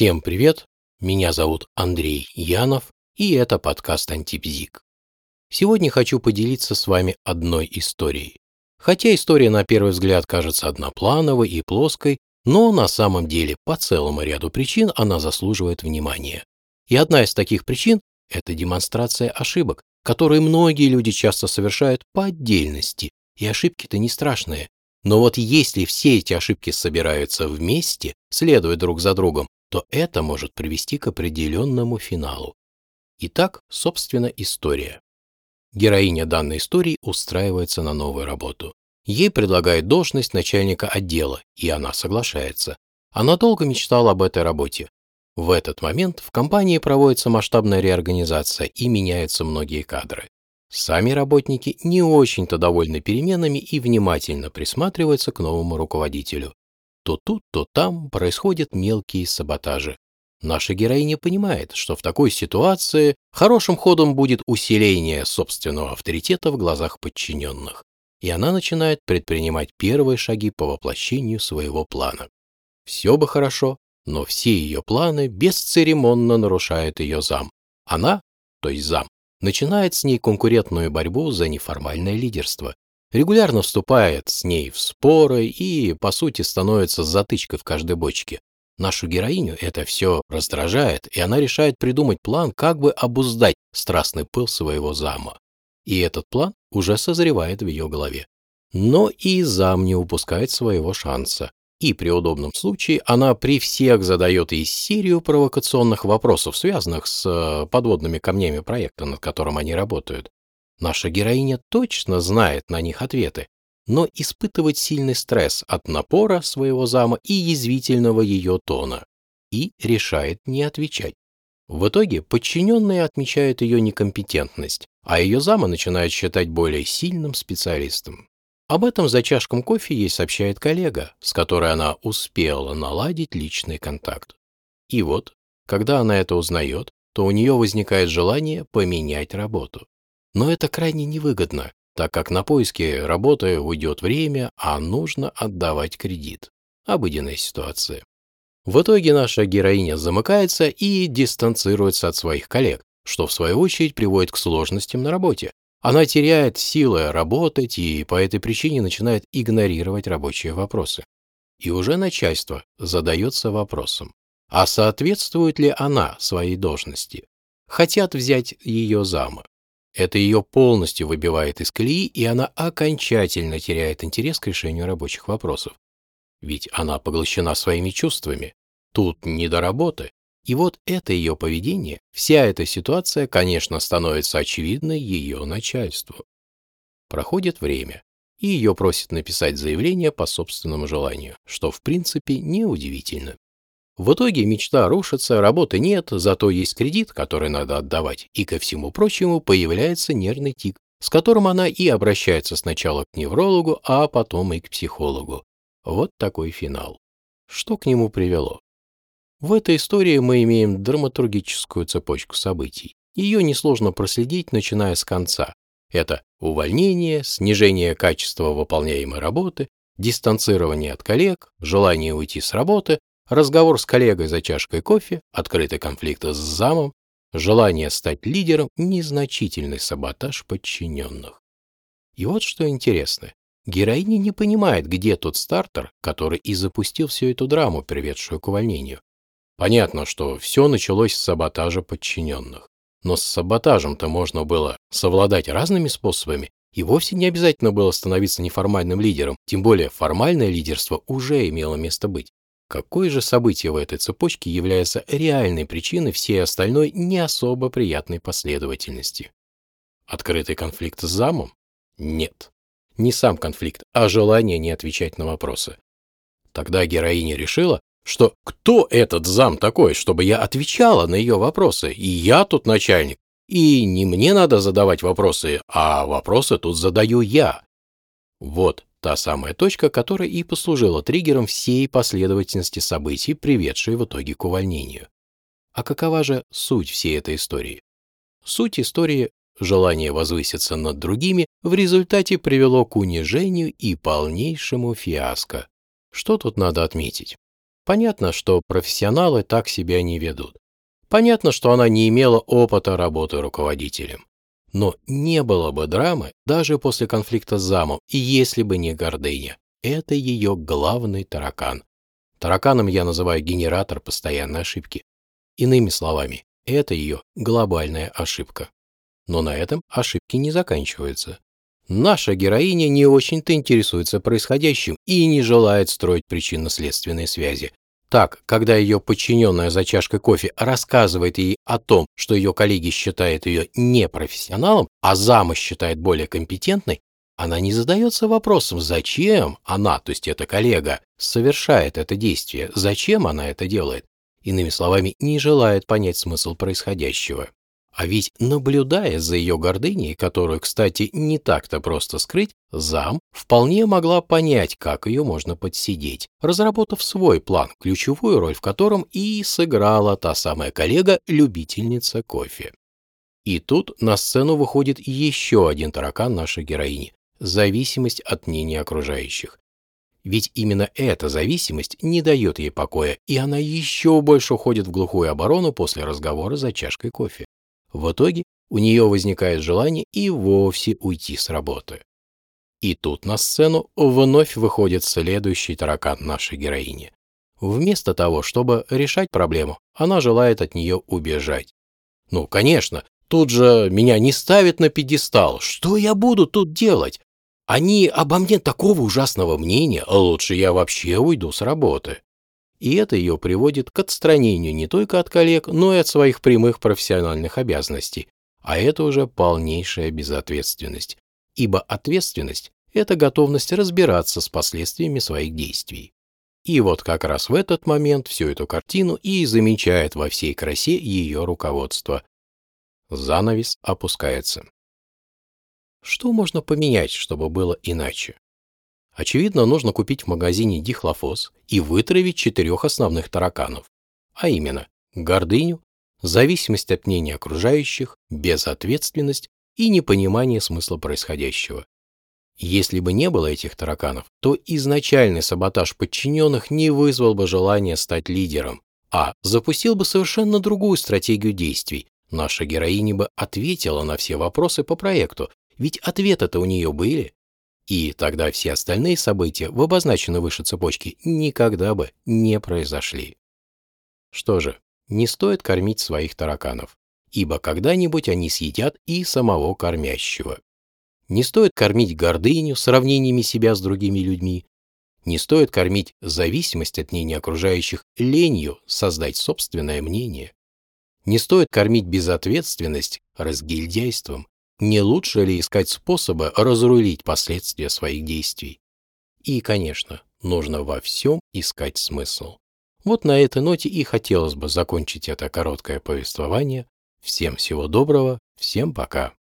Всем привет! Меня зовут Андрей Янов, и это подкаст Антипзик. Сегодня хочу поделиться с вами одной историей. Хотя история на первый взгляд кажется одноплановой и плоской, но на самом деле по целому ряду причин она заслуживает внимания. И одна из таких причин – это демонстрация ошибок, которые многие люди часто совершают по отдельности, и ошибки-то не страшные. Но вот если все эти ошибки собираются вместе, следуя друг за другом, то это может привести к определенному финалу. Итак, собственно, история. Героиня данной истории устраивается на новую работу. Ей предлагают должность начальника отдела, и она соглашается. Она долго мечтала об этой работе. В этот момент в компании проводится масштабная реорганизация и меняются многие кадры. Сами работники не очень-то довольны переменами и внимательно присматриваются к новому руководителю. То тут, то там происходят мелкие саботажи. Наша героиня понимает, что в такой ситуации хорошим ходом будет усиление собственного авторитета в глазах подчиненных, и она начинает предпринимать первые шаги по воплощению своего плана. Все бы хорошо, но все ее планы бесцеремонно нарушает ее зам. Она, то есть зам, начинает с ней конкурентную борьбу за неформальное лидерство, регулярно вступает с ней в споры и, по сути, становится затычкой в каждой бочке. Нашу героиню это все раздражает, и она решает придумать план, как бы обуздать страстный пыл своего зама. И этот план уже созревает в ее голове. Но и зам не упускает своего шанса. И при удобном случае она при всех задает ей серию провокационных вопросов, связанных с э, подводными камнями проекта, над которым они работают. Наша героиня точно знает на них ответы, но испытывает сильный стресс от напора своего зама и язвительного ее тона, и решает не отвечать. В итоге подчиненные отмечают ее некомпетентность, а ее зама начинает считать более сильным специалистом. Об этом за чашком кофе ей сообщает коллега, с которой она успела наладить личный контакт. И вот, когда она это узнает, то у нее возникает желание поменять работу. Но это крайне невыгодно, так как на поиски работы уйдет время, а нужно отдавать кредит. Обыденная ситуация. В итоге наша героиня замыкается и дистанцируется от своих коллег, что в свою очередь приводит к сложностям на работе. Она теряет силы работать и по этой причине начинает игнорировать рабочие вопросы. И уже начальство задается вопросом, а соответствует ли она своей должности? Хотят взять ее зама. Это ее полностью выбивает из колеи, и она окончательно теряет интерес к решению рабочих вопросов. Ведь она поглощена своими чувствами. Тут не до работы. И вот это ее поведение, вся эта ситуация, конечно, становится очевидной ее начальству. Проходит время, и ее просят написать заявление по собственному желанию, что в принципе неудивительно. В итоге мечта рушится, работы нет, зато есть кредит, который надо отдавать, и ко всему прочему появляется нервный тик, с которым она и обращается сначала к неврологу, а потом и к психологу. Вот такой финал. Что к нему привело? В этой истории мы имеем драматургическую цепочку событий. Ее несложно проследить, начиная с конца. Это увольнение, снижение качества выполняемой работы, дистанцирование от коллег, желание уйти с работы, разговор с коллегой за чашкой кофе, открытый конфликт с замом, желание стать лидером, незначительный саботаж подчиненных. И вот что интересно. Героиня не понимает, где тот стартер, который и запустил всю эту драму, приведшую к увольнению. Понятно, что все началось с саботажа подчиненных. Но с саботажем-то можно было совладать разными способами, и вовсе не обязательно было становиться неформальным лидером, тем более формальное лидерство уже имело место быть. Какое же событие в этой цепочке является реальной причиной всей остальной не особо приятной последовательности? Открытый конфликт с замом? Нет. Не сам конфликт, а желание не отвечать на вопросы. Тогда героиня решила, что кто этот зам такой, чтобы я отвечала на ее вопросы, и я тут начальник, и не мне надо задавать вопросы, а вопросы тут задаю я. Вот Та самая точка, которая и послужила триггером всей последовательности событий, приведшей в итоге к увольнению. А какова же суть всей этой истории? Суть истории желание возвыситься над другими в результате привело к унижению и полнейшему фиаско. Что тут надо отметить? Понятно, что профессионалы так себя не ведут. Понятно, что она не имела опыта работы руководителем. Но не было бы драмы даже после конфликта с замом, и если бы не гордыня. Это ее главный таракан. Тараканом я называю генератор постоянной ошибки. Иными словами, это ее глобальная ошибка. Но на этом ошибки не заканчиваются. Наша героиня не очень-то интересуется происходящим и не желает строить причинно-следственные связи. Так, когда ее подчиненная за чашкой кофе рассказывает ей о том, что ее коллеги считают ее непрофессионалом, а зама считает более компетентной, она не задается вопросом, зачем она, то есть эта коллега, совершает это действие, зачем она это делает. Иными словами, не желает понять смысл происходящего. А ведь, наблюдая за ее гордыней, которую, кстати, не так-то просто скрыть, зам вполне могла понять, как ее можно подсидеть, разработав свой план, ключевую роль в котором и сыграла та самая коллега-любительница кофе. И тут на сцену выходит еще один таракан нашей героини – зависимость от мнения окружающих. Ведь именно эта зависимость не дает ей покоя, и она еще больше уходит в глухую оборону после разговора за чашкой кофе. В итоге у нее возникает желание и вовсе уйти с работы. И тут на сцену вновь выходит следующий таракан нашей героини. Вместо того, чтобы решать проблему, она желает от нее убежать. Ну, конечно, тут же меня не ставят на пьедестал. Что я буду тут делать? Они обо мне такого ужасного мнения, лучше я вообще уйду с работы и это ее приводит к отстранению не только от коллег, но и от своих прямых профессиональных обязанностей, а это уже полнейшая безответственность, ибо ответственность – это готовность разбираться с последствиями своих действий. И вот как раз в этот момент всю эту картину и замечает во всей красе ее руководство. Занавес опускается. Что можно поменять, чтобы было иначе? Очевидно, нужно купить в магазине дихлофос и вытравить четырех основных тараканов, а именно гордыню, зависимость от мнения окружающих, безответственность и непонимание смысла происходящего. Если бы не было этих тараканов, то изначальный саботаж подчиненных не вызвал бы желания стать лидером, а запустил бы совершенно другую стратегию действий. Наша героиня бы ответила на все вопросы по проекту, ведь ответы-то у нее были. И тогда все остальные события в обозначенной выше цепочке никогда бы не произошли. Что же, не стоит кормить своих тараканов, ибо когда-нибудь они съедят и самого кормящего. Не стоит кормить гордыню сравнениями себя с другими людьми. Не стоит кормить зависимость от мнения окружающих ленью создать собственное мнение. Не стоит кормить безответственность разгильдяйством, не лучше ли искать способы разрулить последствия своих действий? И, конечно, нужно во всем искать смысл. Вот на этой ноте и хотелось бы закончить это короткое повествование. Всем всего доброго, всем пока.